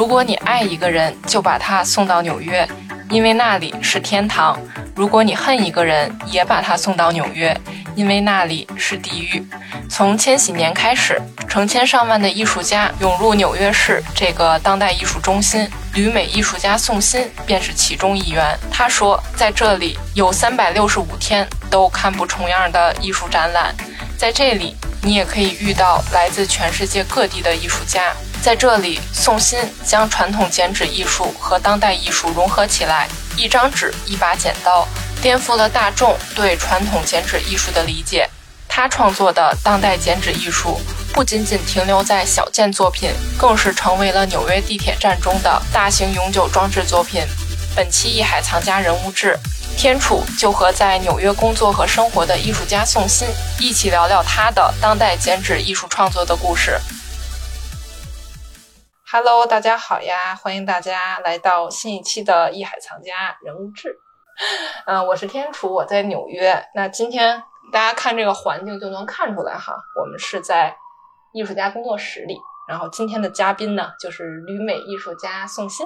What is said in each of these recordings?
如果你爱一个人，就把他送到纽约，因为那里是天堂；如果你恨一个人，也把他送到纽约，因为那里是地狱。从千禧年开始，成千上万的艺术家涌入纽约市这个当代艺术中心，旅美艺术家宋鑫便是其中一员。他说，在这里有三百六十五天都看不重样的艺术展览，在这里你也可以遇到来自全世界各地的艺术家。在这里，宋鑫将传统剪纸艺术和当代艺术融合起来，一张纸，一把剪刀，颠覆了大众对传统剪纸艺术的理解。他创作的当代剪纸艺术不仅仅停留在小件作品，更是成为了纽约地铁站中的大型永久装置作品。本期艺海藏家人物志，天楚就和在纽约工作和生活的艺术家宋鑫一起聊聊他的当代剪纸艺术创作的故事。Hello，大家好呀！欢迎大家来到新一期的《艺海藏家人物志》。嗯，我是天楚，我在纽约。那今天大家看这个环境就能看出来哈，我们是在艺术家工作室里。然后今天的嘉宾呢，就是旅美艺术家宋鑫。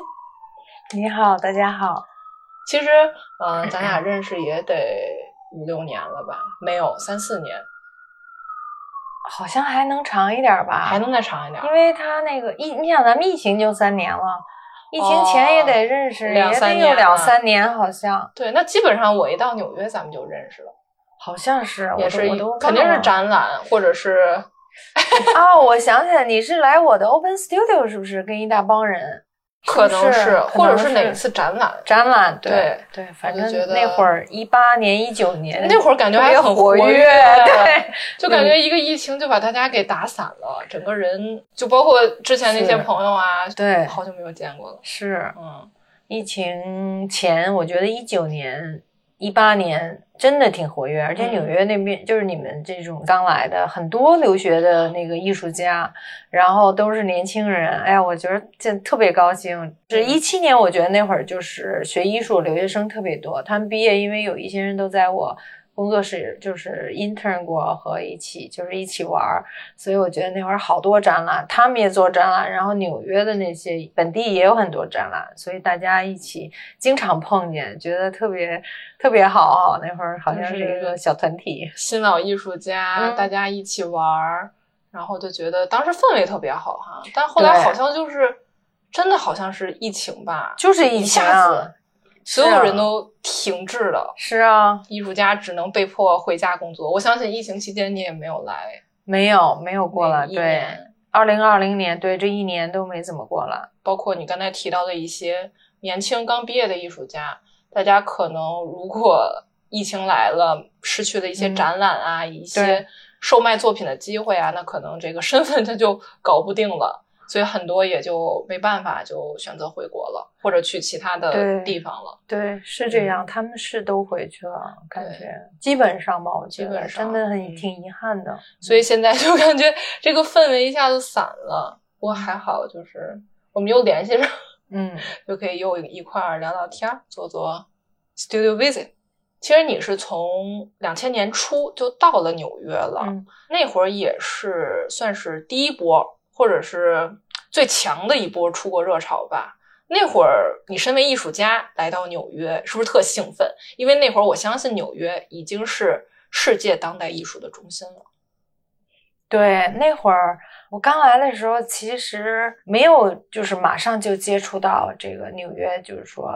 你好，大家好。其实，嗯，咱俩认识也得五六年了吧？没有，三四年。好像还能长一点吧，还能再长一点，因为他那个疫，你想咱们疫情就三年了，疫情前也得认识，两三年，两三年好像。对，那基本上我一到纽约，咱们就认识了，好像是，也是，我都肯定是展览或者是。哦，我想起来，你是来我的 Open Studio 是不是？跟一大帮人。可能是，或者是哪次展览？展览，对对，反正那会儿一八年、一九年，那会儿感觉还很活跃，对，就感觉一个疫情就把大家给打散了，整个人就包括之前那些朋友啊，对，好久没有见过了。是，嗯，疫情前，我觉得一九年。一八年真的挺活跃，而且纽约那边就是你们这种刚来的很多留学的那个艺术家，然后都是年轻人。哎呀，我觉得这特别高兴。是一七年，我觉得那会儿就是学艺术留学生特别多，他们毕业，因为有一些人都在我。工作室就是 intern 过和一起就是一起玩儿，所以我觉得那会儿好多展览，他们也做展览，然后纽约的那些本地也有很多展览，所以大家一起经常碰见，觉得特别特别好。那会儿好像是一个小团体，新老艺术家，大家一起玩儿，然后就觉得当时氛围特别好哈。但后来好像就是真的好像是疫情吧，就是一下子。所有人都停滞了，是啊，艺术家只能被迫回家工作。我相信疫情期间你也没有来，没有没有过来。对，二零二零年，对这一年都没怎么过来。包括你刚才提到的一些年轻刚毕业的艺术家，大家可能如果疫情来了，失去了一些展览啊，一些售卖作品的机会啊，那可能这个身份他就搞不定了。所以很多也就没办法，就选择回国了，或者去其他的地方了。对，是这样，他们是都回去了，感觉基本上吧，我觉得真的很挺遗憾的。所以现在就感觉这个氛围一下子散了。不过还好，就是我们又联系上，嗯，就可以又一块儿聊聊天，做做 studio visit。其实你是从两千年初就到了纽约了，那会儿也是算是第一波。或者是最强的一波出国热潮吧。那会儿你身为艺术家来到纽约，是不是特兴奋？因为那会儿我相信纽约已经是世界当代艺术的中心了。对，那会儿。我刚来的时候，其实没有，就是马上就接触到这个纽约，就是说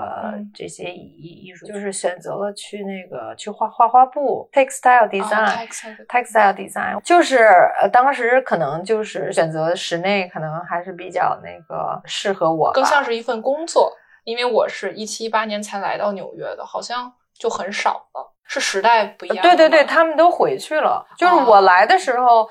这些艺艺术，就是选择了去那个去画画画布，textile design，textile design，就是呃，当时可能就是选择室内，可能还是比较那个适合我，更像是一份工作。因为我是一七一八年才来到纽约的，好像就很少了，是时代不一样。对对对，他们都回去了，就是我来的时候。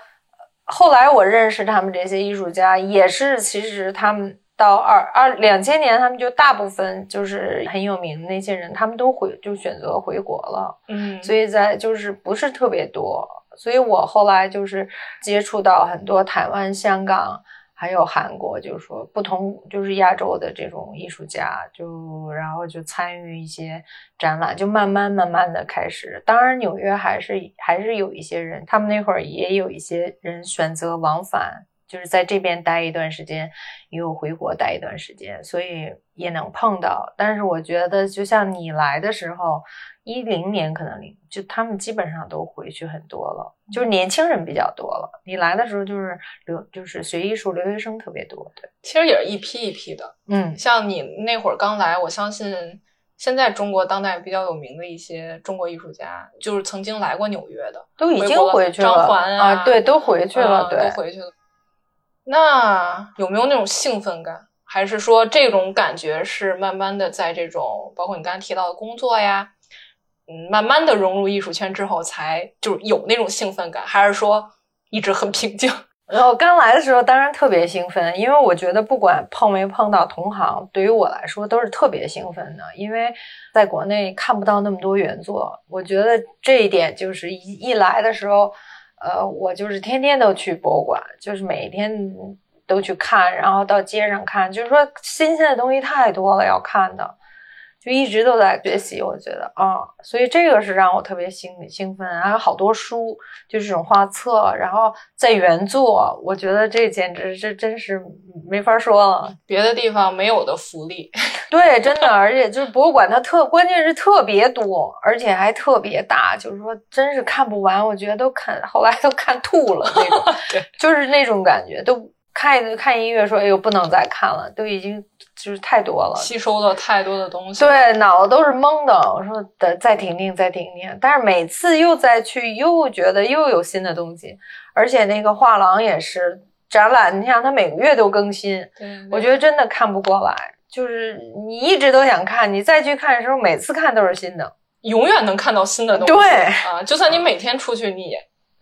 后来我认识他们这些艺术家，也是其实他们到二二两千年，他们就大部分就是很有名的那些人，他们都回就选择回国了。嗯，所以在就是不是特别多，所以我后来就是接触到很多台湾、香港。还有韩国，就是说不同，就是亚洲的这种艺术家，就然后就参与一些展览，就慢慢慢慢的开始。当然，纽约还是还是有一些人，他们那会儿也有一些人选择往返就是在这边待一段时间，又回国待一段时间，所以也能碰到。但是我觉得，就像你来的时候，一零年可能零，就他们基本上都回去很多了，就是年轻人比较多了。你来的时候就是留，就是学艺术留学生特别多。对，其实也是一批一批的。嗯，像你那会儿刚来，我相信现在中国当代比较有名的一些中国艺术家，就是曾经来过纽约的，都已经回去了。张环啊，对，都回去了，对，都回去了。那有没有那种兴奋感？还是说这种感觉是慢慢的在这种包括你刚才提到的工作呀，嗯，慢慢的融入艺术圈之后才就是有那种兴奋感？还是说一直很平静？然后刚来的时候当然特别兴奋，因为我觉得不管碰没碰到同行，对于我来说都是特别兴奋的，因为在国内看不到那么多原作。我觉得这一点就是一一来的时候。呃，我就是天天都去博物馆，就是每天都去看，然后到街上看，就是说新鲜的东西太多了要看的，就一直都在学习。我觉得啊，所以这个是让我特别兴兴奋，还有好多书，就这种画册，然后在原作，我觉得这简直这真是没法说了，别的地方没有的福利。对，真的，而且就是博物馆，它特关键是特别多，而且还特别大，就是说真是看不完。我觉得都看，后来都看吐了那种，就是那种感觉。都看一看音乐说，哎呦，不能再看了，都已经就是太多了，吸收了太多的东西。对，脑子都是懵的。我说得再听听，再听听。但是每次又再去，又觉得又有新的东西，而且那个画廊也是展览，你想它每个月都更新，我觉得真的看不过来。就是你一直都想看，你再去看的时候，每次看都是新的，永远能看到新的东西。对啊，就算你每天出去，你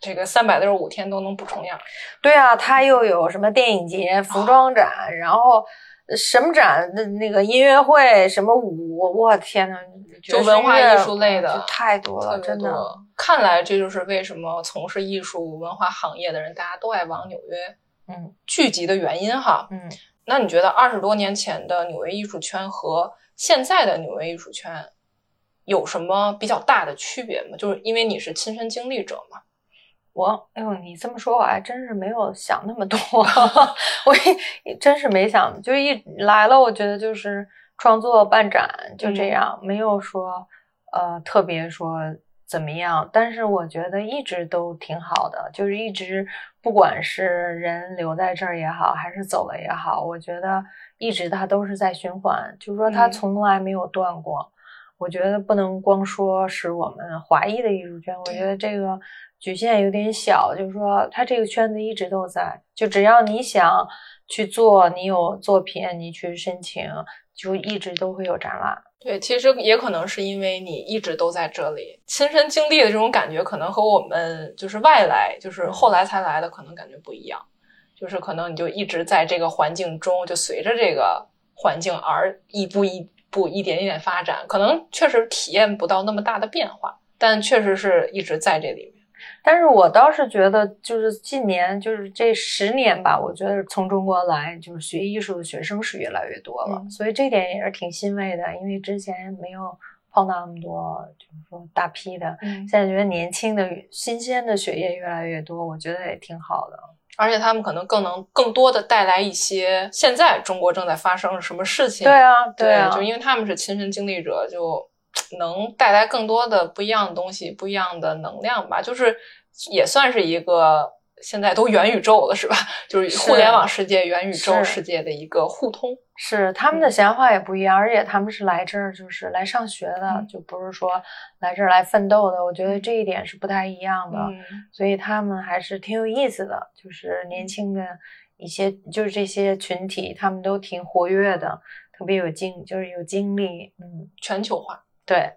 这个三百六十五天都能不重样。对啊，它又有什么电影节、服装展，然后什么展的那个音乐会，什么舞，我天呐，就文化艺术类的太多了，真的。看来这就是为什么从事艺术文化行业的人，大家都爱往纽约嗯聚集的原因哈。嗯。那你觉得二十多年前的纽约艺术圈和现在的纽约艺术圈有什么比较大的区别吗？就是因为你是亲身经历者嘛。我，哎呦，你这么说，我还真是没有想那么多。我真是没想，就一来了，我觉得就是创作办展就这样，没有说呃特别说。怎么样？但是我觉得一直都挺好的，就是一直不管是人留在这儿也好，还是走了也好，我觉得一直它都是在循环，就是说它从来没有断过。我觉得不能光说是我们华裔的艺术圈，我觉得这个局限有点小，就是说他这个圈子一直都在，就只要你想去做，你有作品，你去申请，就一直都会有展览。对，其实也可能是因为你一直都在这里，亲身经历的这种感觉，可能和我们就是外来，就是后来才来的，可能感觉不一样。就是可能你就一直在这个环境中，就随着这个环境而一步一步、一点一点发展，可能确实体验不到那么大的变化，但确实是一直在这里。但是我倒是觉得，就是近年，就是这十年吧，我觉得从中国来就是学艺术的学生是越来越多了，所以这点也是挺欣慰的。因为之前没有碰到那么多，就是说大批的，现在觉得年轻的、新鲜的血液越来越多，我觉得也挺好的。而且他们可能更能更多的带来一些现在中国正在发生什么事情。对啊，对啊，就因为他们是亲身经历者，就能带来更多的不一样的东西，不一样的能量吧，就是。也算是一个现在都元宇宙了，是吧？就是互联网世界、元宇宙世界的一个互通。是他们的闲话也不一样，而且他们是来这儿就是来上学的，就不是说来这儿来奋斗的。我觉得这一点是不太一样的，所以他们还是挺有意思的。就是年轻的一些，就是这些群体，他们都挺活跃的，特别有精，就是有精力。嗯，全球化，对。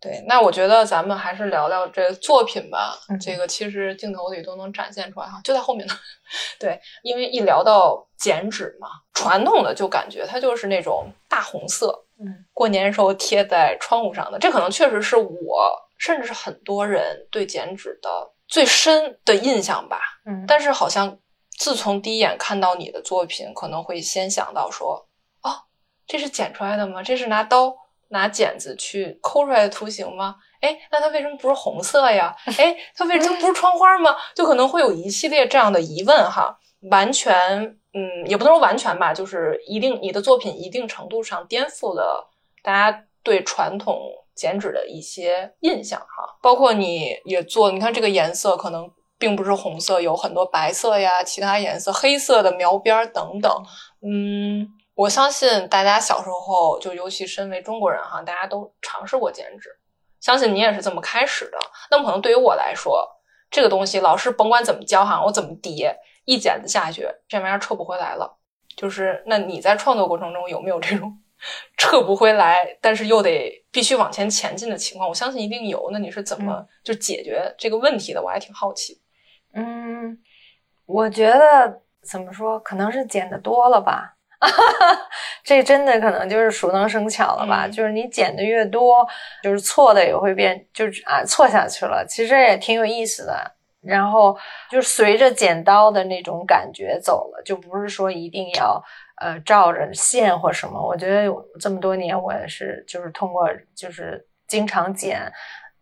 对，那我觉得咱们还是聊聊这作品吧。这个其实镜头里都能展现出来哈，就在后面呢。对，因为一聊到剪纸嘛，传统的就感觉它就是那种大红色，嗯，过年时候贴在窗户上的。这可能确实是我，甚至是很多人对剪纸的最深的印象吧。嗯，但是好像自从第一眼看到你的作品，可能会先想到说，哦，这是剪出来的吗？这是拿刀。拿剪子去抠出来的图形吗？哎，那它为什么不是红色呀？哎，它为什么不是窗花吗？就可能会有一系列这样的疑问哈。完全，嗯，也不能说完全吧，就是一定你的作品一定程度上颠覆了大家对传统剪纸的一些印象哈。包括你也做，你看这个颜色可能并不是红色，有很多白色呀，其他颜色，黑色的描边等等。嗯，我相信大家小时候就尤其身为中国人哈，大家都尝试过剪纸，相信你也是这么开始的。那么可能对于我来说，这个东西老师甭管怎么教哈，我怎么叠。一剪子下去，这玩意儿撤不回来了。就是那你在创作过程中有没有这种 撤不回来，但是又得必须往前前进的情况？我相信一定有。那你是怎么就解决这个问题的？我还挺好奇。嗯，我觉得怎么说，可能是剪的多了吧。这真的可能就是熟能生巧了吧？就是你剪的越多，就是错的也会变，就是啊错下去了。其实也挺有意思的。然后就随着剪刀的那种感觉走了，就不是说一定要呃照着线或什么。我觉得这么多年我也是，就是通过就是经常剪。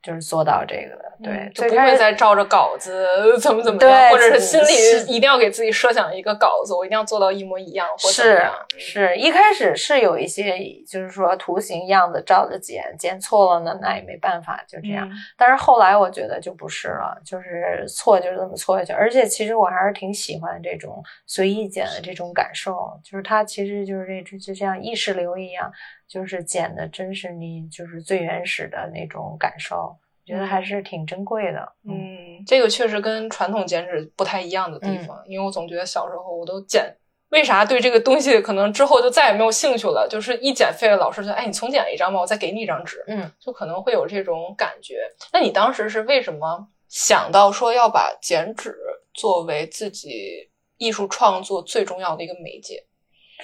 就是做到这个的，对，就不会再照着稿子 怎么怎么样，或者是心里一定要给自己设想一个稿子，我一定要做到一模一样，或者是是一开始是有一些，就是说图形样子照着剪，剪错了呢，那也没办法，就这样。但是后来我觉得就不是了，就是错就这么错下去。而且其实我还是挺喜欢这种随意剪的这种感受，就是它其实就是这就像意识流一样。就是剪的，真是你就是最原始的那种感受，觉得还是挺珍贵的。嗯，这个确实跟传统剪纸不太一样的地方，因为我总觉得小时候我都剪，为啥对这个东西可能之后就再也没有兴趣了？就是一剪废了，老师就哎，你重剪一张吧，我再给你一张纸。嗯，就可能会有这种感觉。那你当时是为什么想到说要把剪纸作为自己艺术创作最重要的一个媒介？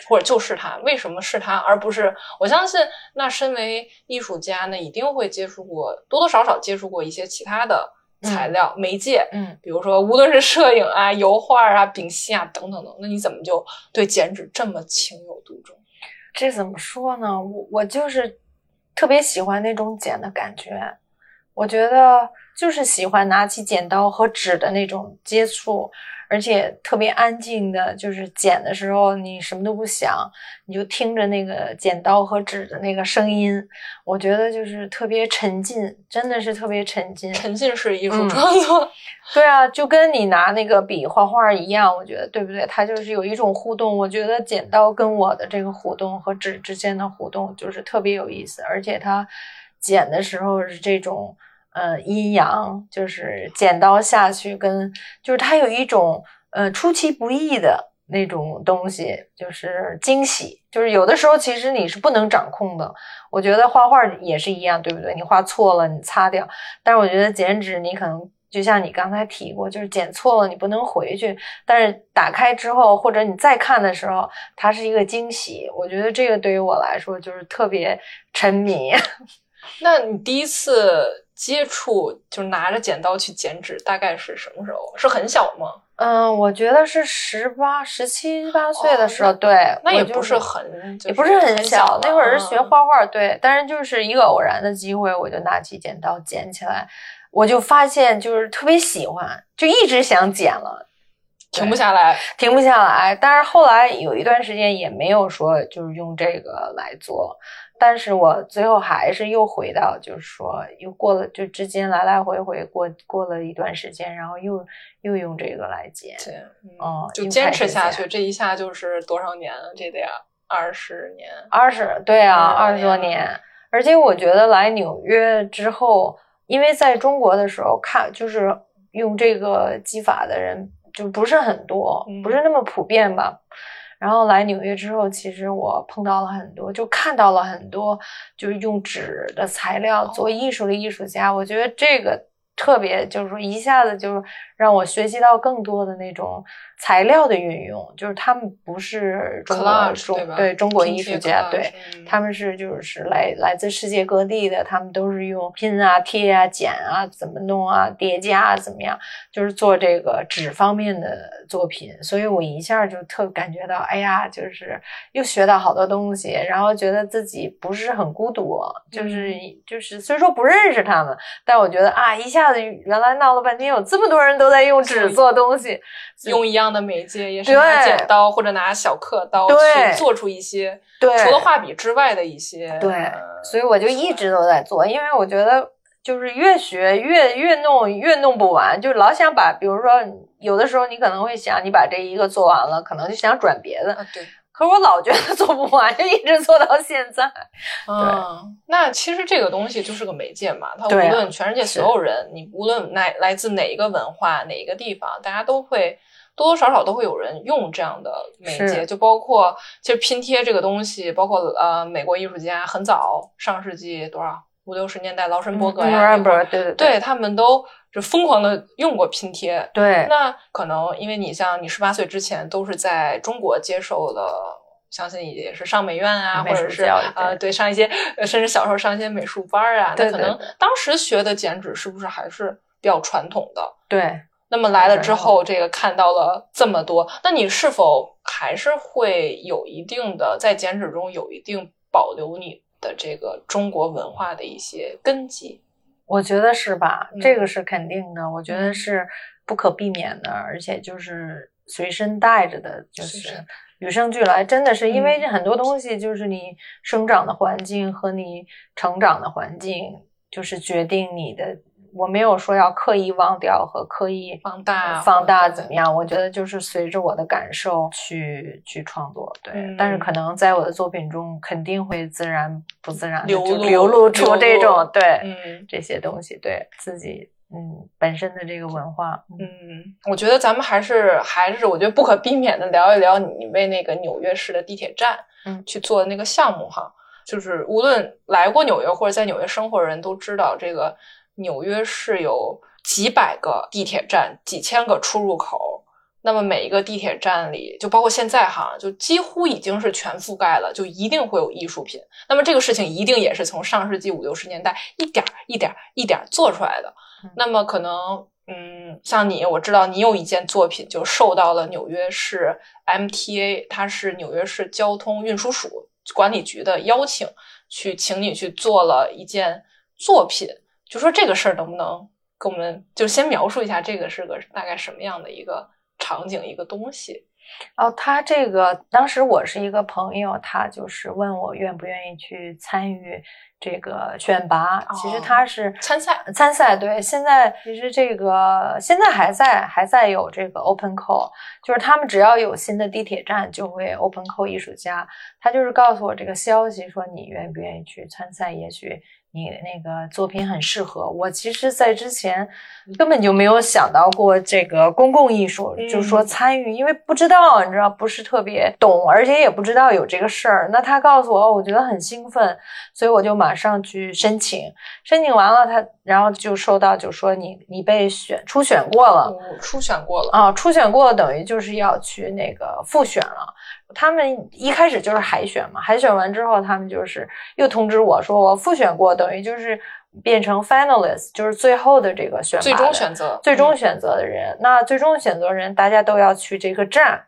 或者就是他，为什么是他，而不是我相信，那身为艺术家呢，一定会接触过多多少少接触过一些其他的材料媒介，嗯，比如说无论是摄影啊、油画啊、丙烯啊等等等，那你怎么就对剪纸这么情有独钟？这怎么说呢？我我就是特别喜欢那种剪的感觉，我觉得就是喜欢拿起剪刀和纸的那种接触。而且特别安静的，就是剪的时候，你什么都不想，你就听着那个剪刀和纸的那个声音，我觉得就是特别沉浸，真的是特别沉浸。沉浸式艺术创作，对啊，就跟你拿那个笔画画一样，我觉得对不对？它就是有一种互动。我觉得剪刀跟我的这个互动和纸之间的互动就是特别有意思，而且它剪的时候是这种。呃，阴阳就是剪刀下去，跟就是它有一种呃出其不意的那种东西，就是惊喜。就是有的时候其实你是不能掌控的。我觉得画画也是一样，对不对？你画错了，你擦掉。但是我觉得剪纸，你可能就像你刚才提过，就是剪错了，你不能回去。但是打开之后，或者你再看的时候，它是一个惊喜。我觉得这个对于我来说就是特别沉迷。那你第一次？接触就是拿着剪刀去剪纸，大概是什么时候？是很小吗？嗯，我觉得是十八、十七八岁的时候。对，那也不是很，也不是很小。那会儿是学画画，对。但是就是一个偶然的机会，我就拿起剪刀剪起来，我就发现就是特别喜欢，就一直想剪了，停不下来，停不下来。但是后来有一段时间也没有说就是用这个来做。但是我最后还是又回到，就是说，又过了，就之间来来回回过过了一段时间，然后又又用这个来剪，对，嗯，就坚持下去，这一下就是多少年了？这得二十年，二十，对啊，二十多年。而且我觉得来纽约之后，因为在中国的时候看，就是用这个技法的人就不是很多，不是那么普遍吧。然后来纽约之后，其实我碰到了很多，就看到了很多，就是用纸的材料做艺术的艺术家。我觉得这个特别，就是说一下子就让我学习到更多的那种。材料的运用，就是他们不是中国中对中国艺术家，对他们是就是来来自世界各地的，他们都是用拼啊、贴啊、剪啊、怎么弄啊、叠加啊，怎么样，就是做这个纸方面的作品。所以我一下就特感觉到，哎呀，就是又学到好多东西，然后觉得自己不是很孤独，就是就是虽说不认识他们，但我觉得啊，一下下子原来闹了半天，有这么多人都在用纸做东西，用一样的媒介，也是拿剪刀或者拿小刻刀去做出一些，对，除了画笔之外的一些，对，所以我就一直都在做，因为我觉得就是越学越越弄越弄不完，就老想把，比如说有的时候你可能会想，你把这一个做完了，可能就想转别的，对。可是我老觉得做不完，就 一直做到现在。嗯，那其实这个东西就是个媒介嘛，它无论全世界所有人，你无论来来自哪一个文化、哪一个地方，大家都会多多少少都会有人用这样的媒介。就包括其实拼贴这个东西，包括呃美国艺术家很早上世纪多少五六十年代，劳申伯格呀，对对对，他们都就疯狂的用过拼贴。对，那可能因为你像你十八岁之前都是在中国接受的。相信也是上美院啊，或者是呃，对，上一些，甚至小时候上一些美术班啊。那可能当时学的剪纸是不是还是比较传统的？对。那么来了之后，这个看到了这么多，那你是否还是会有一定的在剪纸中有一定保留你的这个中国文化的一些根基？我觉得是吧？这个是肯定的，我觉得是不可避免的，而且就是随身带着的，就是。与生俱来，真的是因为这很多东西就是你生长的环境和你成长的环境，就是决定你的。我没有说要刻意忘掉和刻意放大放大怎么样？我觉得就是随着我的感受去去创作。对，但是可能在我的作品中肯定会自然不自然流流露出这种对嗯这些东西，对自己。嗯，本身的这个文化，嗯，我觉得咱们还是还是，我觉得不可避免的聊一聊你为那个纽约市的地铁站，嗯，去做的那个项目哈。就是无论来过纽约或者在纽约生活的人都知道，这个纽约市有几百个地铁站，几千个出入口。那么每一个地铁站里，就包括现在哈，就几乎已经是全覆盖了，就一定会有艺术品。那么这个事情一定也是从上世纪五六十年代一点一点一点做出来的。那么可能，嗯，像你，我知道你有一件作品就受到了纽约市 MTA，它是纽约市交通运输署管理局的邀请，去请你去做了一件作品。就说这个事儿能不能跟我们就先描述一下，这个是个大概什么样的一个场景，一个东西？哦，他这个当时我是一个朋友，他就是问我愿不愿意去参与。这个选拔其实他是参赛，参赛对。现在其实这个现在还在还在有这个 open call，就是他们只要有新的地铁站就会 open call 艺术家。他就是告诉我这个消息，说你愿不愿意去参赛？也许。你那个作品很适合我，其实，在之前根本就没有想到过这个公共艺术，就是说参与，因为不知道，你知道，不是特别懂，而且也不知道有这个事儿。那他告诉我，我觉得很兴奋，所以我就马上去申请。申请完了，他然后就收到，就说你你被选初选过了，初选过了啊，初选过了等于就是要去那个复选了。他们一开始就是海选嘛，海选完之后，他们就是又通知我说我复选过，等于就是变成 finalist，就是最后的这个选最终选择最终选择的人。那最终选择人，大家都要去这个站。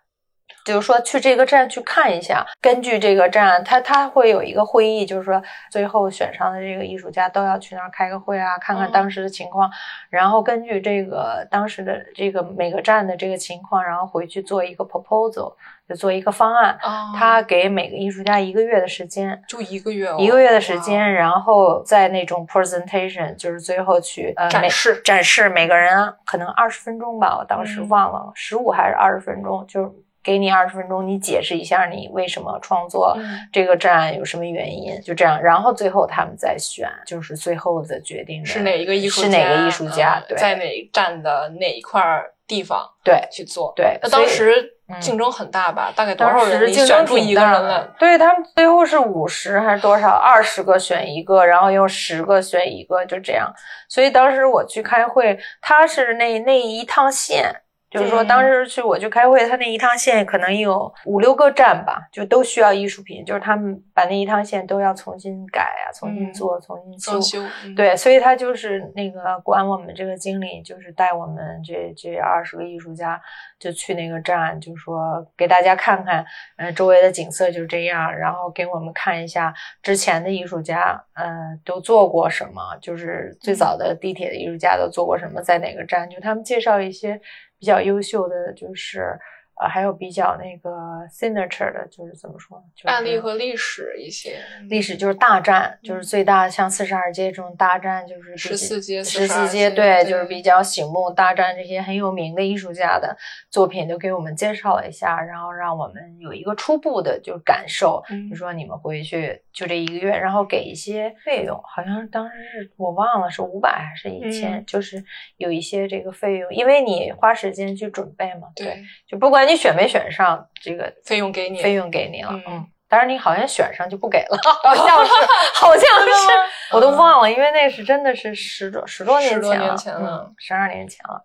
就是说去这个站去看一下，根据这个站，他他会有一个会议，就是说最后选上的这个艺术家都要去那儿开个会啊，看看当时的情况，然后根据这个当时的这个每个站的这个情况，然后回去做一个 proposal，就做一个方案。他给每个艺术家一个月的时间，就一个月，一个月的时间，然后在那种 presentation，就是最后去呃展示展示每个人可能二十分钟吧，我当时忘了十五还是二十分钟，就。给你二十分钟，你解释一下你为什么创作这个站有什么原因，就这样，然后最后他们再选，就是最后的决定是哪一个艺术是哪个艺术家，在哪站的哪一块地方对去做对。那当时竞争很大吧？大概多少人？竞争出一个人来？对他们最后是五十还是多少？二十个选一个，然后用十个选一个，就这样。所以当时我去开会，他是那那一趟线。就是说当时去我去开会，他那一趟线可能有五六个站吧，就都需要艺术品，就是他们把那一趟线都要重新改啊，重新做，重新装修。对，所以他就是那个管我们这个经理，就是带我们这这二十个艺术家就去那个站，就说给大家看看，嗯，周围的景色就是这样，然后给我们看一下之前的艺术家，嗯，都做过什么，就是最早的地铁的艺术家都做过什么，在哪个站，就他们介绍一些。比较优秀的就是。呃，还有比较那个 signature 的，就是怎么说？案例和历史一些。历史就是大战，就是最大，像四十二街这种大战，就是十四街。十四街，对，就是比较醒目大战，这些很有名的艺术家的作品都给我们介绍了一下，然后让我们有一个初步的就感受。就说你们回去就这一个月，然后给一些费用，好像当时是我忘了是五百还是一千，就是有一些这个费用，因为你花时间去准备嘛。对，就不管。你选没选上这个费用给你，费用给你了，嗯，但是你好像选上就不给了，好像是，好像是，我都忘了，因为那是真的是十多十多年前了，十二年前了，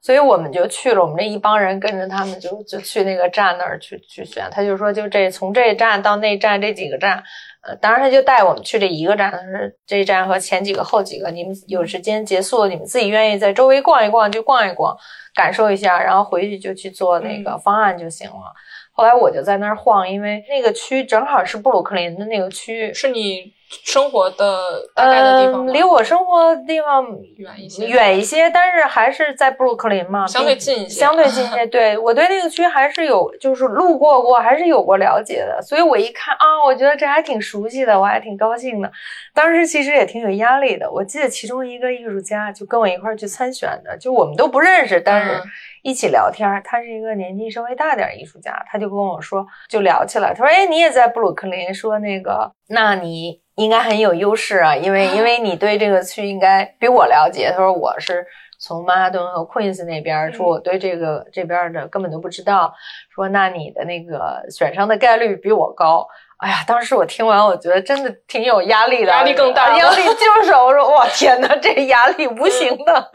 所以我们就去了，我们这一帮人跟着他们就就去那个站那儿去去选，他就说就这从这站到那站这几个站，呃，当然他就带我们去这一个站，是这一站和前几个后几个，你们有时间结束了，你们自己愿意在周围逛一逛就逛一逛。感受一下，然后回去就去做那个方案就行了。后来我就在那儿晃，因为那个区正好是布鲁克林的那个区，是你生活的大概的地方离我生活的地方远一些，远一些，但是还是在布鲁克林嘛，相对近一些，相对近一些。对我对那个区还是有，就是路过过，还是有过了解的。所以我一看啊，我觉得这还挺熟悉的，我还挺高兴的。当时其实也挺有压力的。我记得其中一个艺术家就跟我一块儿去参选的，就我们都不认识，但是。一起聊天，他是一个年纪稍微大点艺术家，他就跟我说，就聊起来。他说：“哎，你也在布鲁克林，说那个，那你应该很有优势啊，因为 因为你对这个区应该比我了解。”他说：“我是从曼哈顿和 Queens 那边，说我对这个这边的根本都不知道。说那你的那个选上的概率比我高。哎呀，当时我听完，我觉得真的挺有压力的，压力更大，压力 就是我说哇天哪，这压力无形的。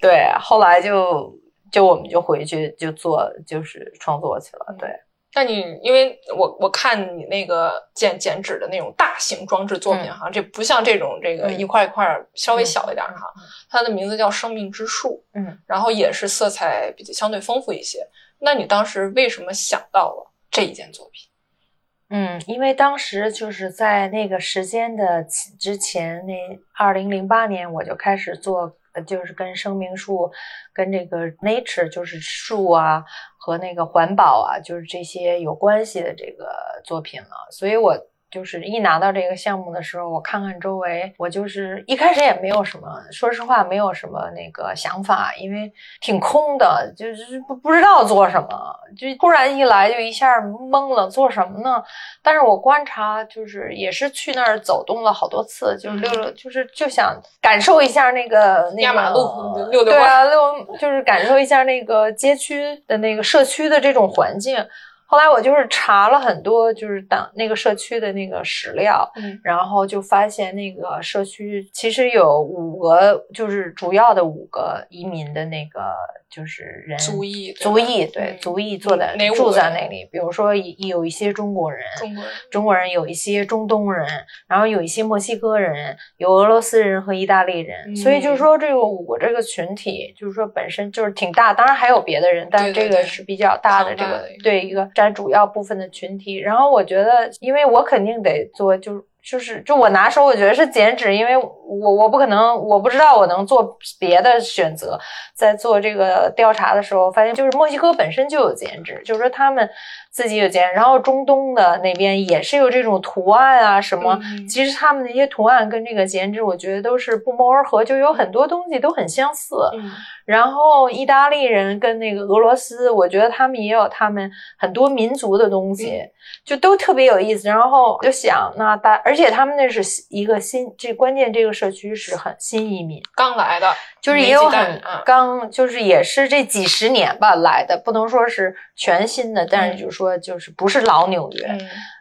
对，后来就。就我们就回去就做就是创作去了，对。那你因为我我看你那个剪剪纸的那种大型装置作品哈，这不像这种这个一块一块稍微小一点哈，它的名字叫生命之树，嗯，然后也是色彩比较相对丰富一些。那你当时为什么想到了这一件作品？嗯，因为当时就是在那个时间的之前，那二零零八年我就开始做。就是跟生命树，跟这个 nature 就是树啊，和那个环保啊，就是这些有关系的这个作品了，所以我。就是一拿到这个项目的时候，我看看周围，我就是一开始也没有什么，说实话没有什么那个想法，因为挺空的，就是不不知道做什么，就突然一来就一下懵了，做什么呢？但是我观察，就是也是去那儿走动了好多次，就是溜，就是就想感受一下那个那个马路溜溜对啊，溜就是感受一下那个街区的那个社区的这种环境。后来我就是查了很多，就是当那个社区的那个史料，嗯，然后就发现那个社区其实有五个，就是主要的五个移民的那个。就是人族裔，族裔对族裔坐在住在那里，比如说有一些中国人，中国人，中国人有一些中东人，然后有一些墨西哥人，有俄罗斯人和意大利人，所以就是说这个五个这个群体，就是说本身就是挺大，当然还有别的人，但是这个是比较大的这个。对一个占主要部分的群体。然后我觉得，因为我肯定得做，就。就是就我拿手，我觉得是减脂，因为我我不可能，我不知道我能做别的选择。在做这个调查的时候，发现就是墨西哥本身就有减脂，就是说他们自己有剪，然后中东的那边也是有这种图案啊什么。其实他们那些图案跟这个剪纸，我觉得都是不谋而合，就有很多东西都很相似。然后意大利人跟那个俄罗斯，我觉得他们也有他们很多民族的东西，就都特别有意思。然后就想，那大。而且他们那是一个新，这关键这个社区是很新移民，刚来的，就是也有很刚，就是也是这几十年吧来的，不能说是全新的，但是就是说就是不是老纽约，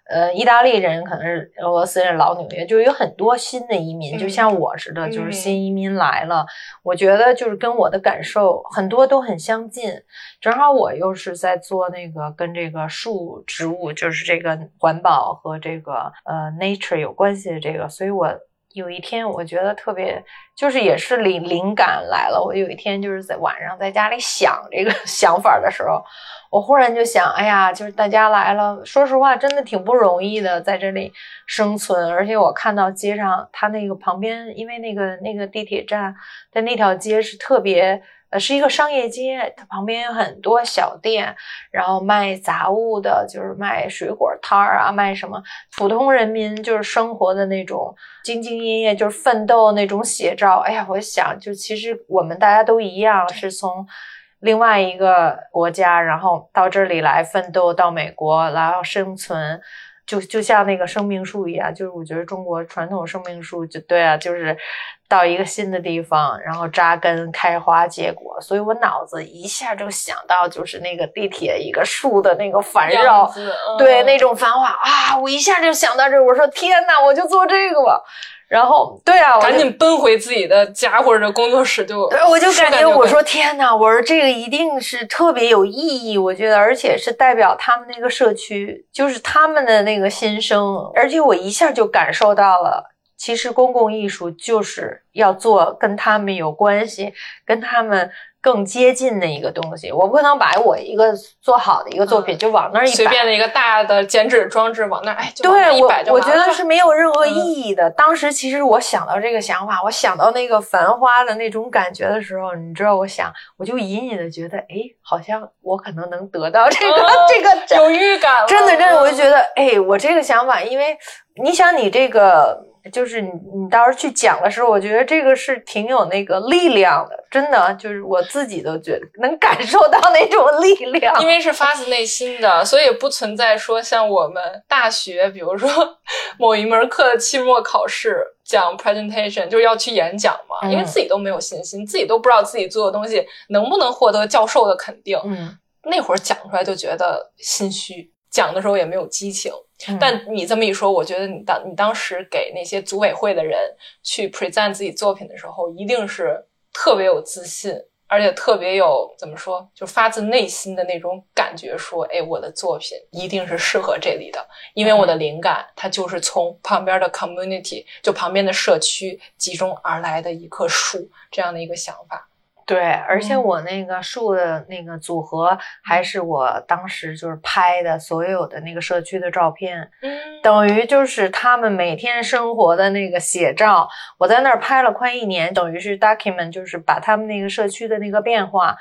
呃，意大利人可能是俄罗斯人，老纽约就有很多新的移民，就像我似的，就是新移民来了。我觉得就是跟我的感受很多都很相近。正好我又是在做那个跟这个树植物，就是这个环保和这个呃 nature 有关系的这个，所以我有一天我觉得特别，就是也是灵灵感来了。我有一天就是在晚上在家里想这个 想法的时候。我忽然就想，哎呀，就是大家来了，说实话，真的挺不容易的，在这里生存。而且我看到街上，它那个旁边，因为那个那个地铁站的那条街是特别，呃，是一个商业街，它旁边有很多小店，然后卖杂物的，就是卖水果摊儿啊，卖什么普通人民就是生活的那种兢兢业业，就是奋斗那种写照。哎呀，我想，就其实我们大家都一样，是从。另外一个国家，然后到这里来奋斗，到美国然后生存，就就像那个生命树一样，就是我觉得中国传统生命树就对啊，就是到一个新的地方，然后扎根、开花、结果。所以我脑子一下就想到，就是那个地铁一个树的那个繁绕，对那种繁华啊，我一下就想到这，我说天哪，我就做这个吧。然后，对啊，赶紧奔回自己的家或者工作室就。对，我就感觉我说天哪，我说这个一定是特别有意义，我觉得，而且是代表他们那个社区，就是他们的那个心声，而且我一下就感受到了，其实公共艺术就是要做跟他们有关系，跟他们。更接近的一个东西，我不可能把我一个做好的一个作品就往那儿一摆，随便的一个大的剪纸装置往那儿，哎，对我我觉得是没有任何意义的。当时其实我想到这个想法，我想到那个繁花的那种感觉的时候，你知道，我想我就隐隐的觉得，哎，好像我可能能得到这个这个有预感，真的真的，我就觉得，哎，我这个想法，因为你想你这个。就是你，你到时候去讲的时候，我觉得这个是挺有那个力量的，真的，就是我自己都觉得能感受到那种力量。因为是发自内心的，所以不存在说像我们大学，比如说 某一门课的期末考试讲 presentation 就是要去演讲嘛，因为自己都没有信心，自己都不知道自己做的东西能不能获得教授的肯定。嗯，那会儿讲出来就觉得心虚，讲的时候也没有激情。但你这么一说，我觉得你当你当时给那些组委会的人去 present 自己作品的时候，一定是特别有自信，而且特别有怎么说，就发自内心的那种感觉，说，哎，我的作品一定是适合这里的，因为我的灵感它就是从旁边的 community，就旁边的社区集中而来的一棵树这样的一个想法。对，而且我那个树的那个组合，还是我当时就是拍的所有的那个社区的照片，等于就是他们每天生活的那个写照。我在那儿拍了快一年，等于是 document，就是把他们那个社区的那个变化。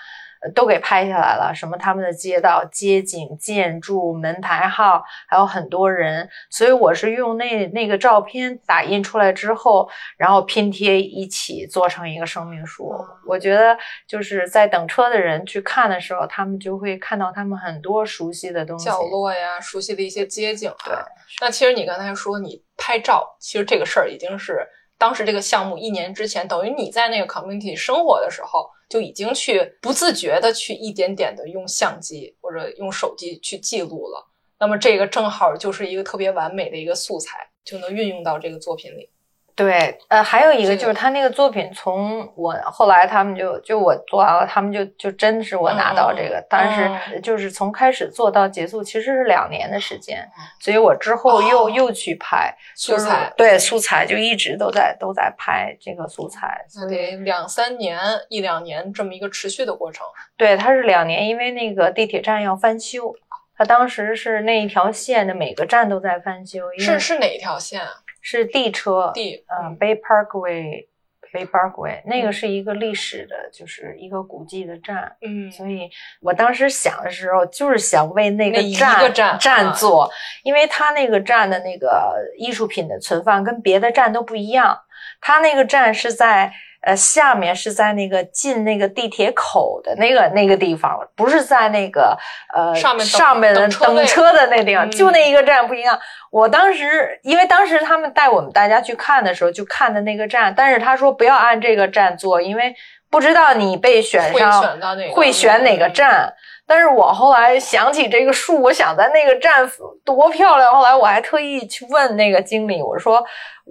都给拍下来了，什么他们的街道、街景、建筑、门牌号，还有很多人，所以我是用那那个照片打印出来之后，然后拼贴一起做成一个生命书。我觉得就是在等车的人去看的时候，他们就会看到他们很多熟悉的东西，角落呀，熟悉的一些街景。对，那其实你刚才说你拍照，其实这个事儿已经是当时这个项目一年之前，等于你在那个 community 生活的时候。就已经去不自觉的去一点点的用相机或者用手机去记录了，那么这个正好就是一个特别完美的一个素材，就能运用到这个作品里。对，呃，还有一个就是他那个作品，从我后来他们就就我做完了，他们就就真是我拿到这个，但是就是从开始做到结束，其实是两年的时间，所以我之后又又去拍素材，对素材就一直都在都在拍这个素材，那得两三年一两年这么一个持续的过程。对，它是两年，因为那个地铁站要翻修，它当时是那一条线的每个站都在翻修，是是哪一条线啊？是地车，地，嗯，Bay Parkway，Bay Parkway，那个是一个历史的，就是一个古迹的站，嗯，所以我当时想的时候，就是想为那个站站做，因为它那个站的那个艺术品的存放跟别的站都不一样，它那个站是在。呃，下面是在那个进那个地铁口的那个那个地方，不是在那个呃上面上面的等车的那地方，就那一个站不一样。我当时因为当时他们带我们大家去看的时候，就看的那个站，但是他说不要按这个站坐，因为不知道你被选上会选哪个站。但是我后来想起这个树，我想在那个站多漂亮。后来我还特意去问那个经理，我说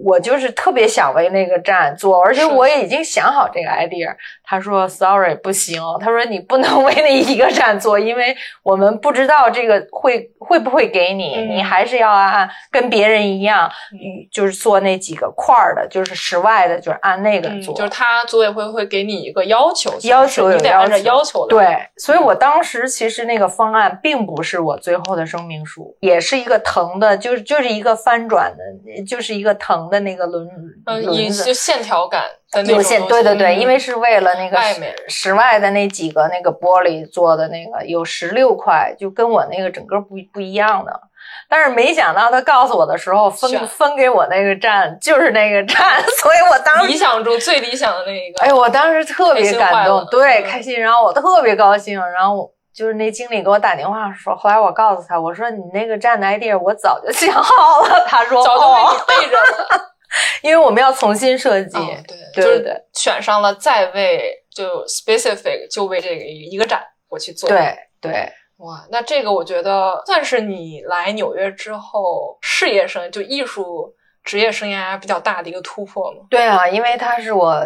我就是特别想为那个站做，而且我也已经想好这个 idea。他说 sorry 不行，他说你不能 为那一个站做，因为我们不知道这个会会不会给你，你还是要按跟别人一样，就是做那几个块儿的，就是室外的，就是按那个做。就是他组委会会给你一个要求，要求你得按照要求来对，所以我当时。其实那个方案并不是我最后的声明书，也是一个腾的，就是就是一个翻转的，就是一个藤的那个轮轮子，就线条感有线。对对对，因为是为了那个室外的那几个那个玻璃做的那个，有十六块，就跟我那个整个不不一样的。但是没想到他告诉我的时候，分分给我那个站就是那个站，所以我当时理想中最理想的那一个。哎，我当时特别感动，对，开心，然后我特别高兴，然后。就是那经理给我打电话说，后来我告诉他，我说你那个站的 idea 我早就想好了。他说早就为你备着了，因为我们要重新设计。对对对，选上了再为就 specific 就为这个一个站我去做。对对，哇，那这个我觉得算是你来纽约之后事业生就艺术职业生涯比较大的一个突破嘛。对啊，因为他是我。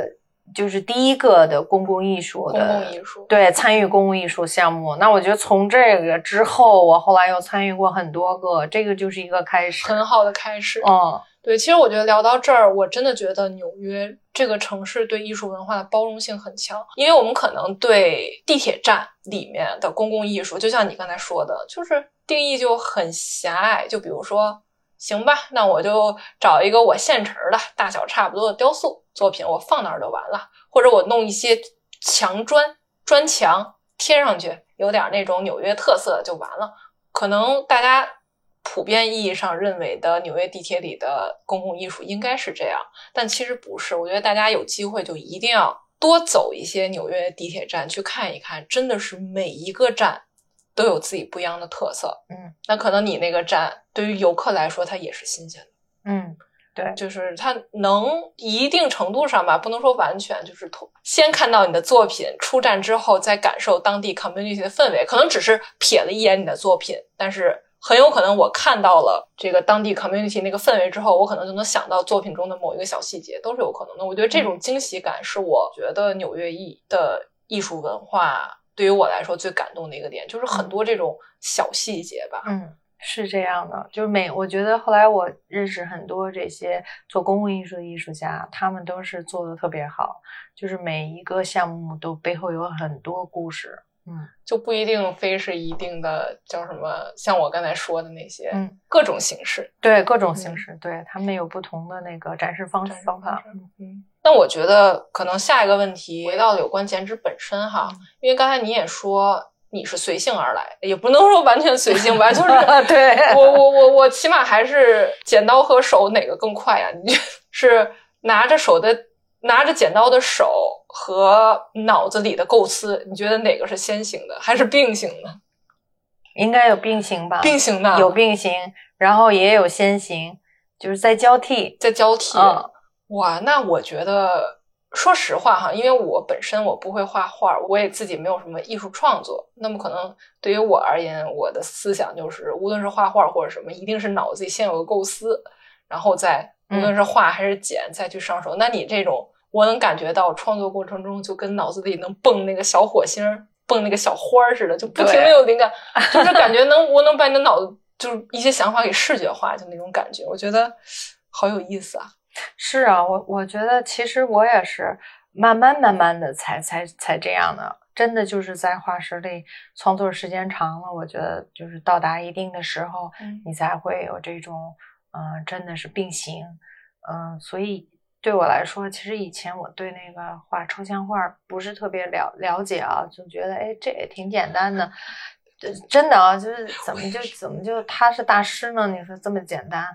就是第一个的公共艺术的，公共艺术对参与公共艺术项目。那我觉得从这个之后，我后来又参与过很多个，这个就是一个开始，很好的开始。嗯，对。其实我觉得聊到这儿，我真的觉得纽约这个城市对艺术文化的包容性很强，因为我们可能对地铁站里面的公共艺术，就像你刚才说的，就是定义就很狭隘。就比如说。行吧，那我就找一个我现成的大小差不多的雕塑作品，我放那儿就完了。或者我弄一些墙砖砖墙贴上去，有点那种纽约特色就完了。可能大家普遍意义上认为的纽约地铁里的公共艺术应该是这样，但其实不是。我觉得大家有机会就一定要多走一些纽约地铁站去看一看，真的是每一个站。都有自己不一样的特色，嗯，那可能你那个站对于游客来说，它也是新鲜的，嗯，对，就是他能一定程度上吧，不能说完全，就是先看到你的作品出站之后，再感受当地 community 的氛围，可能只是瞥了一眼你的作品，但是很有可能我看到了这个当地 community 那个氛围之后，我可能就能想到作品中的某一个小细节，都是有可能的。我觉得这种惊喜感是我觉得纽约艺的艺术文化。对于我来说最感动的一个点，就是很多这种小细节吧。嗯，是这样的，就是每我觉得后来我认识很多这些做公共艺术的艺术家，他们都是做的特别好，就是每一个项目都背后有很多故事。嗯，就不一定非是一定的叫什么，像我刚才说的那些，嗯，各种形式，对，各种形式，对他们有不同的那个展示方式方法。嗯。那我觉得可能下一个问题回到有关剪纸本身哈，因为刚才你也说你是随性而来，也不能说完全随性吧，就是 对我我我我起码还是剪刀和手哪个更快呀？你是拿着手的拿着剪刀的手和脑子里的构思，你觉得哪个是先行的，还是并行的？应该有并行吧？并行的有并行，然后也有先行，就是在交替，在交替。嗯哇，那我觉得，说实话哈，因为我本身我不会画画，我也自己没有什么艺术创作。那么可能对于我而言，我的思想就是，无论是画画或者什么，一定是脑子里先有个构思，然后再无论是画还是剪，再去上手。那你这种，我能感觉到创作过程中就跟脑子里能蹦那个小火星、蹦那个小花似的，就不停的有灵感，就是感觉能我能把你的脑子就是一些想法给视觉化，就那种感觉，我觉得好有意思啊。是啊，我我觉得其实我也是慢慢慢慢的才才才这样的，真的就是在画室里创作时间长了，我觉得就是到达一定的时候，你才会有这种嗯，真的是并行，嗯，所以对我来说，其实以前我对那个画抽象画不是特别了了解啊，就觉得哎这也挺简单的，真的啊，就是怎么就怎么就他是大师呢？你说这么简单？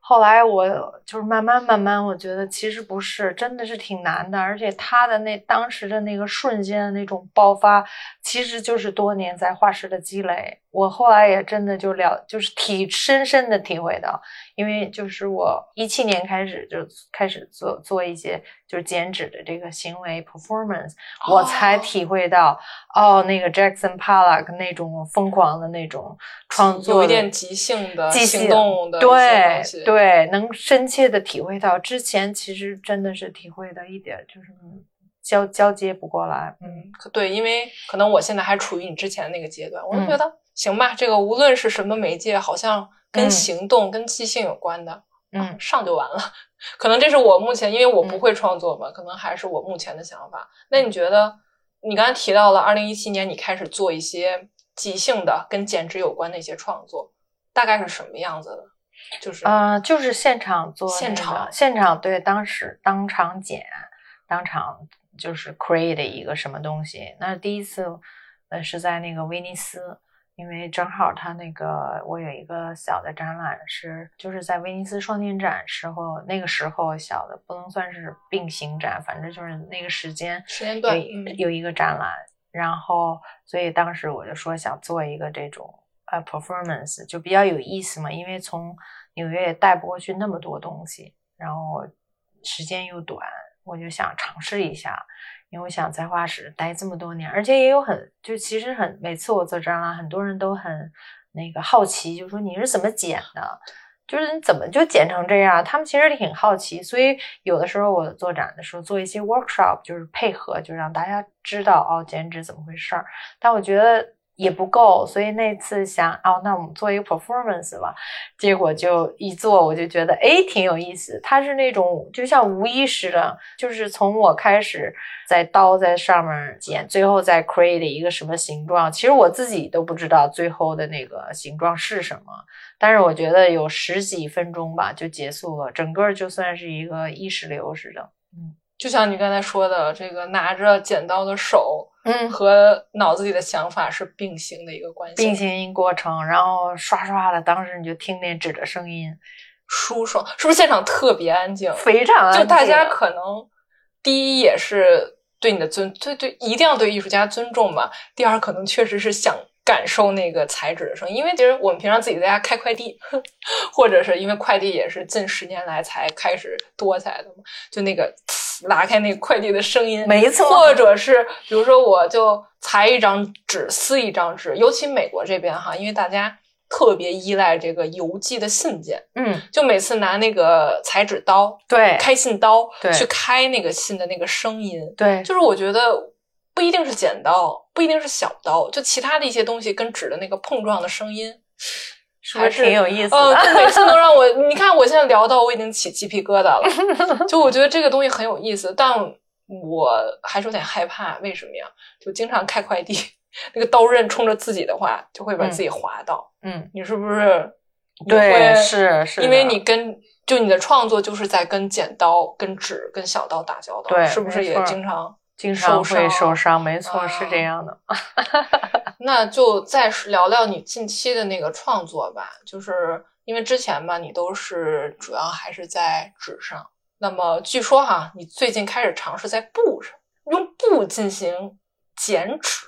后来我就是慢慢慢慢，我觉得其实不是，真的是挺难的。而且他的那当时的那个瞬间的那种爆发，其实就是多年在画室的积累。我后来也真的就了，就是体深深的体会到，因为就是我一七年开始就开始做做一些就是剪纸的这个行为 performance，我才体会到哦，那个 Jackson Pollock 那种疯狂的那种创作，有一点即兴的即兴动的对对，能深切的体会到。之前其实真的是体会的一点就是。交交接不过来，嗯，对，因为可能我现在还处于你之前那个阶段，我就觉得行吧，这个无论是什么媒介，好像跟行动、跟即兴有关的，嗯，上就完了。可能这是我目前，因为我不会创作嘛，可能还是我目前的想法。那你觉得，你刚才提到了二零一七年你开始做一些即兴的、跟剪纸有关的一些创作，大概是什么样子的？就是啊，就是现场做，现场，现场对，当时当场剪，当场。就是 create 一个什么东西，那第一次，呃，是在那个威尼斯，因为正好他那个我有一个小的展览是，就是在威尼斯双年展时候，那个时候小的不能算是并行展，反正就是那个时间时间段有一个展览，然后所以当时我就说想做一个这种呃 performance，就比较有意思嘛，因为从纽约也带不过去那么多东西，然后时间又短。我就想尝试一下，因为我想在画室待这么多年，而且也有很就其实很每次我做展览，很多人都很那个好奇，就说你是怎么剪的，就是你怎么就剪成这样？他们其实挺好奇，所以有的时候我做展的时候做一些 workshop，就是配合，就让大家知道哦剪纸怎么回事儿。但我觉得。也不够，所以那次想哦，那我们做一个 performance 吧。结果就一做，我就觉得哎，挺有意思。它是那种就像无意识的，就是从我开始在刀在上面剪，最后再 create 一个什么形状，其实我自己都不知道最后的那个形状是什么。但是我觉得有十几分钟吧就结束了，整个就算是一个意识流似的。嗯，就像你刚才说的，这个拿着剪刀的手。嗯，和脑子里的想法是并行的一个关系，并行过程，然后刷刷的，当时你就听那纸的声音，舒爽，是不是现场特别安静？非常安静，就大家可能第一也是对你的尊，对对，一定要对艺术家尊重嘛。第二，可能确实是想感受那个裁纸的声音，因为其实我们平常自己在家开快递，或者是因为快递也是近十年来才开始多起来的嘛，就那个。拉开那个快递的声音，没错。或者是比如说，我就裁一张纸，撕一张纸。尤其美国这边哈，因为大家特别依赖这个邮寄的信件，嗯，就每次拿那个裁纸刀，对，开信刀，对，去开那个信的那个声音，对，就是我觉得不一定是剪刀，不一定是小刀，就其他的一些东西跟纸的那个碰撞的声音。还是挺有意思的，每次都让我，你看我现在聊到我已经起鸡皮疙瘩了，就我觉得这个东西很有意思，但我还是有点害怕，为什么呀？就经常开快递，那个刀刃冲着自己的话，就会把自己划到。嗯，你是不是？对，是是，因为你跟就你的创作就是在跟剪刀、跟纸、跟小刀打交道，对，是不是也经常？经常会受伤，没错，是这样的。那就再聊聊你近期的那个创作吧，就是因为之前吧，你都是主要还是在纸上。那么据说哈，你最近开始尝试在布上用布进行剪纸，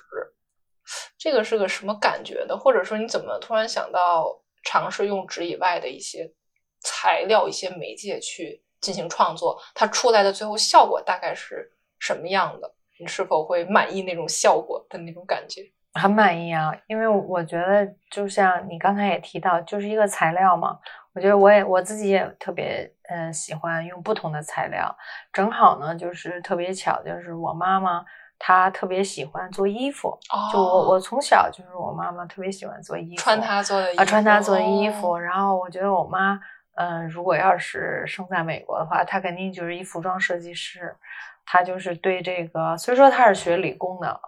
这个是个什么感觉的？或者说你怎么突然想到尝试用纸以外的一些材料、一些媒介去进行创作？它出来的最后效果大概是？什么样的？你是否会满意那种效果的那种感觉？很满意啊，因为我觉得就像你刚才也提到，就是一个材料嘛。我觉得我也我自己也特别嗯喜欢用不同的材料。正好呢，就是特别巧，就是我妈妈她特别喜欢做衣服。哦。就我我从小就是我妈妈特别喜欢做衣服，穿她做的啊，穿她做的衣服。然后我觉得我妈嗯，如果要是生在美国的话，她肯定就是一服装设计师。他就是对这个，虽说他是学理工的，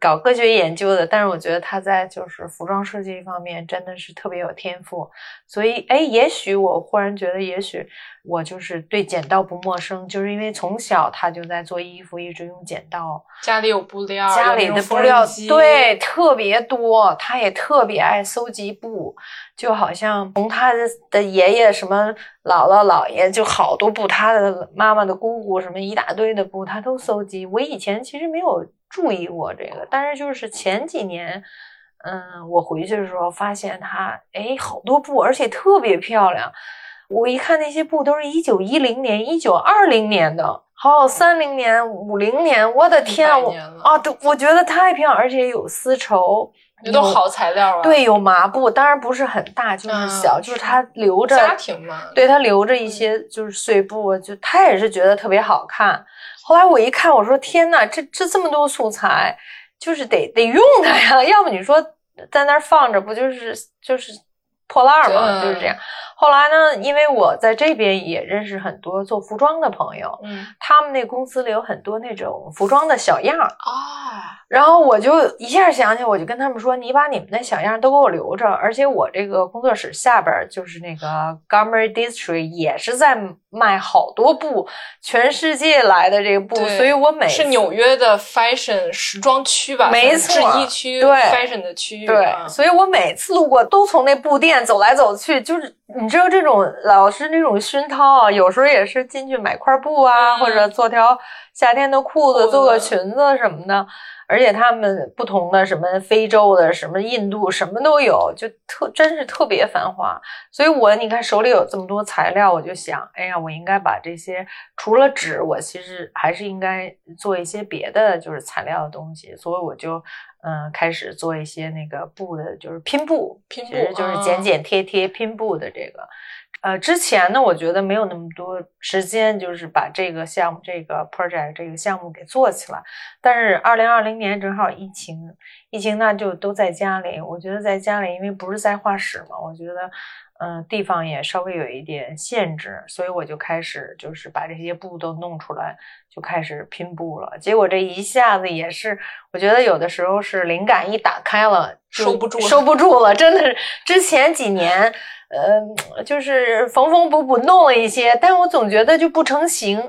搞科学研究的，但是我觉得他在就是服装设计方面真的是特别有天赋。所以，哎，也许我忽然觉得，也许我就是对剪刀不陌生，就是因为从小他就在做衣服，一直用剪刀。家里有布料，家里的布料对特别多，他也特别爱搜集布。就好像从他的的爷爷什么姥姥姥爷就好多布，他的妈妈的姑姑什么一大堆的布，他都搜集。我以前其实没有注意过这个，但是就是前几年，嗯，我回去的时候发现它，哎，好多布，而且特别漂亮。我一看那些布都是一九一零年、一九二零年的，好三零年、五零年，我的天啊！我啊，对，我觉得太漂亮，而且有丝绸，都好材料啊。对，有麻布，当然不是很大，就是小，就是他留着家庭嘛。对，他留着一些就是碎布，就他也是觉得特别好看。后来我一看，我说天呐，这这这么多素材，就是得得用它呀，要不你说在那儿放着，不就是就是破烂嘛？就是这样。后来呢？因为我在这边也认识很多做服装的朋友，嗯，他们那公司里有很多那种服装的小样儿啊。然后我就一下想起，我就跟他们说：“你把你们那小样都给我留着。”而且我这个工作室下边就是那个 Garment District，也是在卖好多布，全世界来的这个布，所以我每是纽约的 fashion 时装区吧，没错，制衣区，对 fashion 的区域，对，所以我每次路过都从那布店走来走去，就是你知道这种老是那种熏陶啊，有时候也是进去买块布啊，或者做条夏天的裤子，做个裙子什么的。而且他们不同的什么非洲的什么印度什么都有，就特真是特别繁华。所以我你看手里有这么多材料，我就想，哎呀，我应该把这些除了纸，我其实还是应该做一些别的，就是材料的东西。所以我就嗯开始做一些那个布的，就是拼布，拼布就是剪剪贴贴拼布的这个。呃，之前呢，我觉得没有那么多时间，就是把这个项目、这个 project 这个项目给做起来。但是二零二零年正好疫情，疫情那就都在家里。我觉得在家里，因为不是在画室嘛，我觉得，嗯，地方也稍微有一点限制，所以我就开始就是把这些布都弄出来，就开始拼布了。结果这一下子也是，我觉得有的时候是灵感一打开了，收不住，收不住了，真的是之前几年。呃，就是缝缝补补弄了一些，但我总觉得就不成形。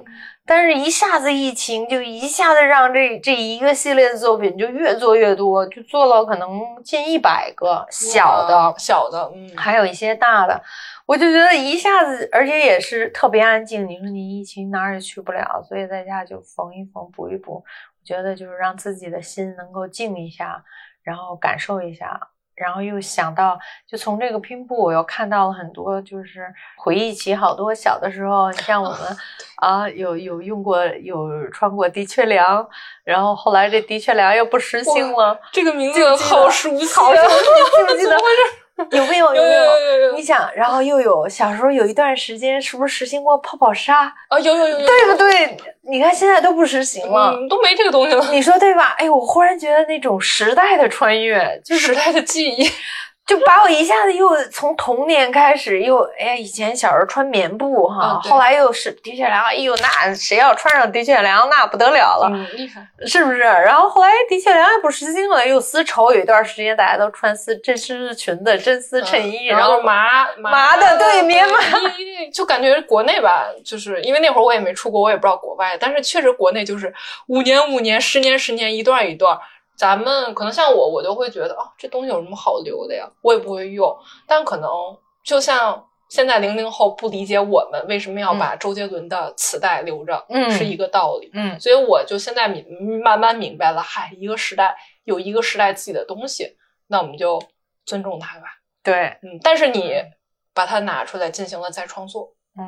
但是一下子疫情，就一下子让这这一个系列的作品就越做越多，就做了可能近一百个小的小的，嗯，还有一些大的。我就觉得一下子，而且也是特别安静。你说你疫情哪儿也去不了，所以在家就缝一缝补一补。我觉得就是让自己的心能够静一下，然后感受一下。然后又想到，就从这个拼布，我又看到了很多，就是回忆起好多小的时候。你像我们啊，有有用过，有穿过的确良，然后后来这的确良又不实兴了。这个名字好熟悉，好熟悉，记不记得？有没有？有没有有。你想，然后又有小时候有一段时间，是不是实行过泡泡纱啊？有有有有，对不对？你看现在都不实行了，都没这个东西了。你说对吧？哎，我忽然觉得那种时代的穿越，就是时代的记忆。就把我一下子又从童年开始，又哎呀，以前小时候穿棉布哈，后来又是的确良，哎呦，那谁要穿上的确良，那不得了了，厉害，是不是？然后后来的确良也不实行了，又丝绸，有一段时间大家都穿丝真丝裙子、真丝衬衣，然后麻麻的，对，棉麻，就感觉国内吧，就是因为那会儿我也没出国，我也不知道国外，但是确实国内就是五年五年、十年十年，一段一段。咱们可能像我，我就会觉得哦，这东西有什么好留的呀？我也不会用。但可能就像现在零零后不理解我们为什么要把周杰伦的磁带留着，嗯，是一个道理。嗯，所以我就现在明慢慢明白了，嗨，一个时代有一个时代自己的东西，那我们就尊重它吧。对，嗯。但是你把它拿出来进行了再创作，嗯，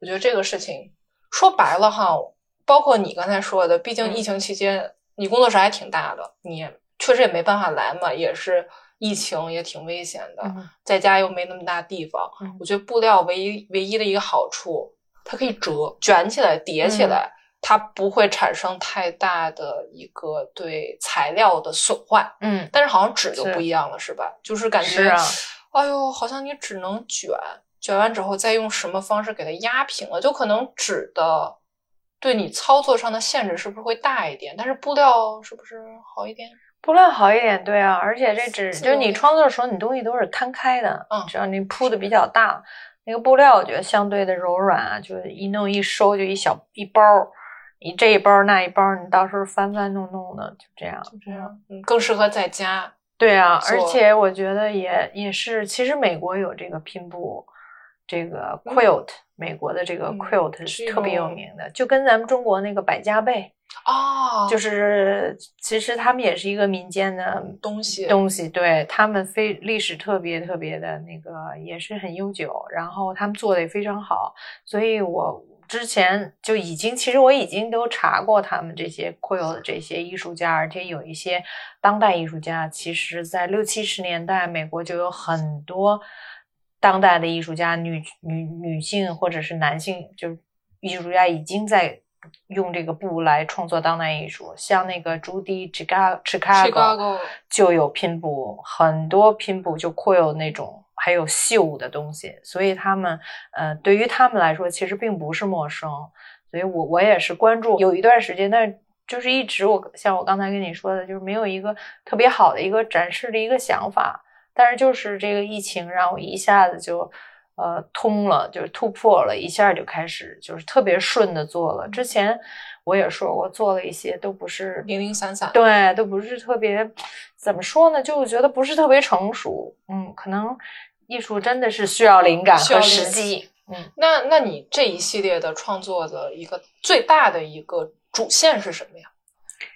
我觉得这个事情说白了哈，包括你刚才说的，毕竟疫情期间。你工作室还挺大的，你确实也没办法来嘛，也是疫情也挺危险的，在家又没那么大地方。我觉得布料唯一唯一的一个好处，它可以折、卷起来、叠起来，它不会产生太大的一个对材料的损坏。嗯，但是好像纸就不一样了，是吧？就是感觉，哎呦，好像你只能卷，卷完之后再用什么方式给它压平了，就可能纸的。对你操作上的限制是不是会大一点？但是布料是不是好一点？布料好一点，对啊，而且这纸就是你创作的时候，你东西都是摊开的，嗯，只要你铺的比较大，那个布料我觉得相对的柔软啊，就一弄一收就一小一包，你这一包那一包，你到时候翻翻弄弄的就这样，就这样，嗯，更适合在家。对啊，而且我觉得也也是，其实美国有这个拼布，这个 quilt。美国的这个嗯 quilt 是是特别有名的，就跟咱们中国那个百家被，哦，就是其实他们也是一个民间的东西东西，对他们非历史特别特别的那个也是很悠久，然后他们做的也非常好，所以我之前就已经其实我已经都查过他们这些 quilt 的这些艺术家，而且有一些当代艺术家，其实在六七十年代美国就有很多当代的艺术家，女女女性或者是男性，就是艺术家已经在。用这个布来创作当代艺术，像那个朱迪 Chicago Chicago 就有拼布，很多拼布就 quill 那种，还有绣的东西，所以他们呃，对于他们来说其实并不是陌生。所以我我也是关注有一段时间，但是就是一直我像我刚才跟你说的，就是没有一个特别好的一个展示的一个想法。但是就是这个疫情让我一下子就。呃，通了，就是突破了一下，就开始就是特别顺的做了。之前我也说过，做了一些都不是零零散散，对，都不是特别，怎么说呢？就我觉得不是特别成熟。嗯，可能艺术真的是需要灵感和时机。嗯，那那你这一系列的创作的一个最大的一个主线是什么呀？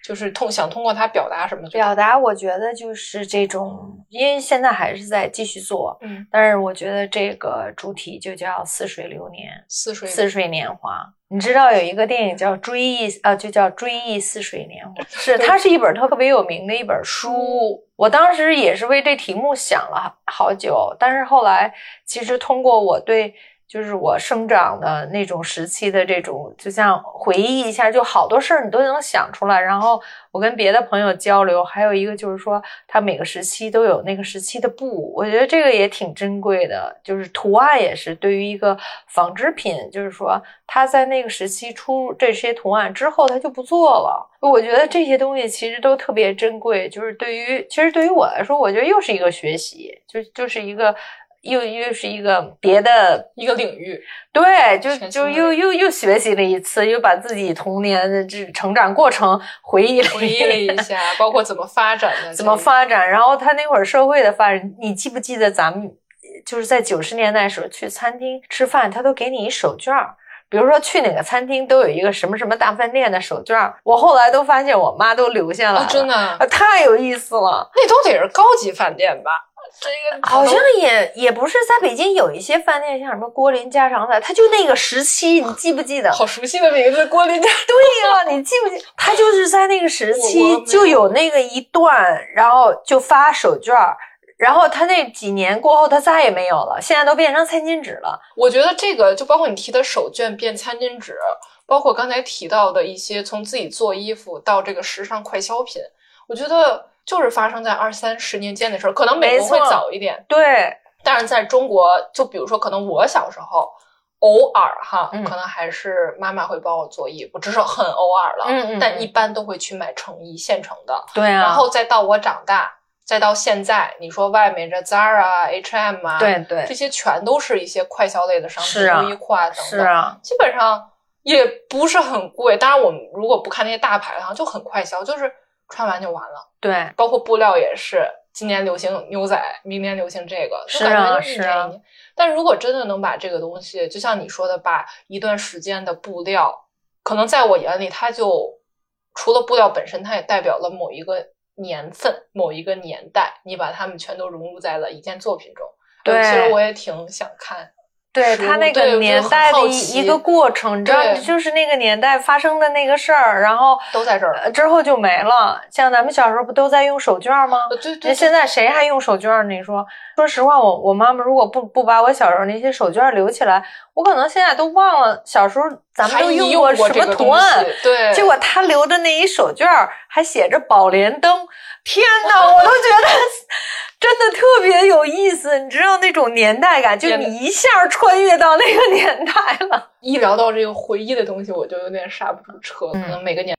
就是通想通过它表达什么？表达，我觉得就是这种，因为现在还是在继续做，嗯，但是我觉得这个主题就叫似水流年，似水似水年华。你知道有一个电影叫《追忆》，呃，就叫《追忆似水年华》，是它是一本特别有名的一本书。我当时也是为这题目想了好久，但是后来其实通过我对。就是我生长的那种时期的这种，就像回忆一下，就好多事儿你都能想出来。然后我跟别的朋友交流，还有一个就是说，他每个时期都有那个时期的布，我觉得这个也挺珍贵的。就是图案也是对于一个纺织品，就是说他在那个时期出这些图案之后，他就不做了。我觉得这些东西其实都特别珍贵。就是对于，其实对于我来说，我觉得又是一个学习，就就是一个。又又是一个别的一个领域，对，就就又又又学习了一次，又把自己童年的这成长过程回忆了回忆了一下，包括怎么发展的，怎么发展，然后他那会儿社会的发展，你记不记得咱们就是在九十年代时候去餐厅吃饭，他都给你一手绢儿，比如说去哪个餐厅都有一个什么什么大饭店的手绢儿，我后来都发现我妈都留下来了，真的太有意思了，那都得是高级饭店吧。这个好像也也不是在北京有一些饭店，像什么郭林家常菜，他就那个时期，你记不记得？好熟悉的名字，郭林家。对呀，你记不记？他就是在那个时期就有那个一段，然后就发手绢儿，然后他那几年过后，他再也没有了，现在都变成餐巾纸了。我觉得这个就包括你提的手绢变餐巾纸，包括刚才提到的一些从自己做衣服到这个时尚快消品，我觉得。就是发生在二三十年间的事儿，可能美国会早一点，对。但是在中国，就比如说，可能我小时候偶尔哈，嗯、可能还是妈妈会帮我做衣服，只是很偶尔了。嗯嗯。但一般都会去买成衣现成的。对啊。然后再到我长大，再到现在，你说外面这 Zara、H&M 啊，对对，这些全都是一些快消类的商品，优衣库啊等等，是啊，基本上也不是很贵。当然，我们如果不看那些大牌，哈，就很快消，就是。穿完就完了，对，包括布料也是，今年流行牛仔，明年流行这个，是啊，是啊。但如果真的能把这个东西，就像你说的，把一段时间的布料，可能在我眼里，它就除了布料本身，它也代表了某一个年份、某一个年代，你把它们全都融入在了一件作品中。对，其实我也挺想看。对他那个年代的一一个过程，你知道，就是那个年代发生的那个事儿，然后都在这儿，之后就没了。像咱们小时候不都在用手绢吗？对对。现在谁还用手绢？你说，说实话，我我妈妈如果不不把我小时候那些手绢留起来，我可能现在都忘了小时候咱们都用过什么图案。对。结果他留的那一手绢还写着“宝莲灯”，天哪，我都觉得。真的特别有意思，你知道那种年代感，就你一下穿越到那个年代了。一聊到这个回忆的东西，我就有点刹不住车。可能每个年。